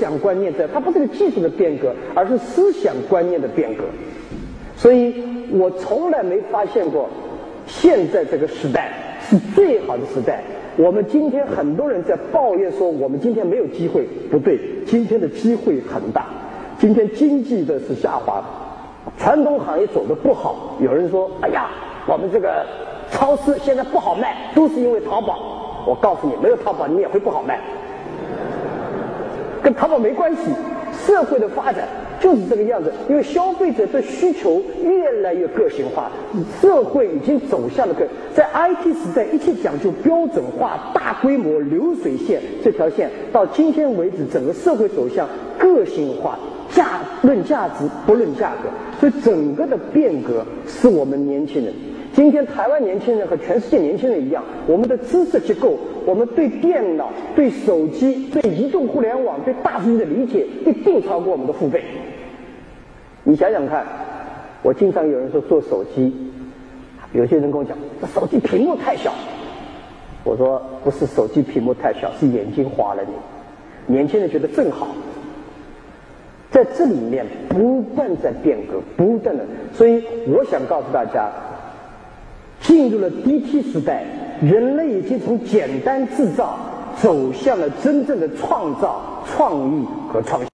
想观念在，它不是个技术的变革，而是思想观念的变革。所以我从来没发现过，现在这个时代是最好的时代。我们今天很多人在抱怨说我们今天没有机会，不对，今天的机会很大。今天经济的是下滑，传统行业走的不好。有人说：“哎呀，我们这个超市现在不好卖，都是因为淘宝。”我告诉你，没有淘宝你也会不好卖，跟淘宝没关系。社会的发展就是这个样子，因为消费者的需求越来越个性化，社会已经走向了个在 IT 时代，一切讲究标准化、大规模流水线这条线，到今天为止，整个社会走向个性化，价论价值不论价格，所以整个的变革是我们年轻人。今天台湾年轻人和全世界年轻人一样，我们的知识结构，我们对电脑、对手机、对移动互联网、对大数据的理解，一定超过我们的父辈。你想想看，我经常有人说做手机，有些人跟我讲，这手机屏幕太小。我说不是手机屏幕太小，是眼睛花了你。年轻人觉得正好，在这里面不断在变革，不断的，所以我想告诉大家。进入了 DT 时代，人类已经从简单制造走向了真正的创造、创意和创新。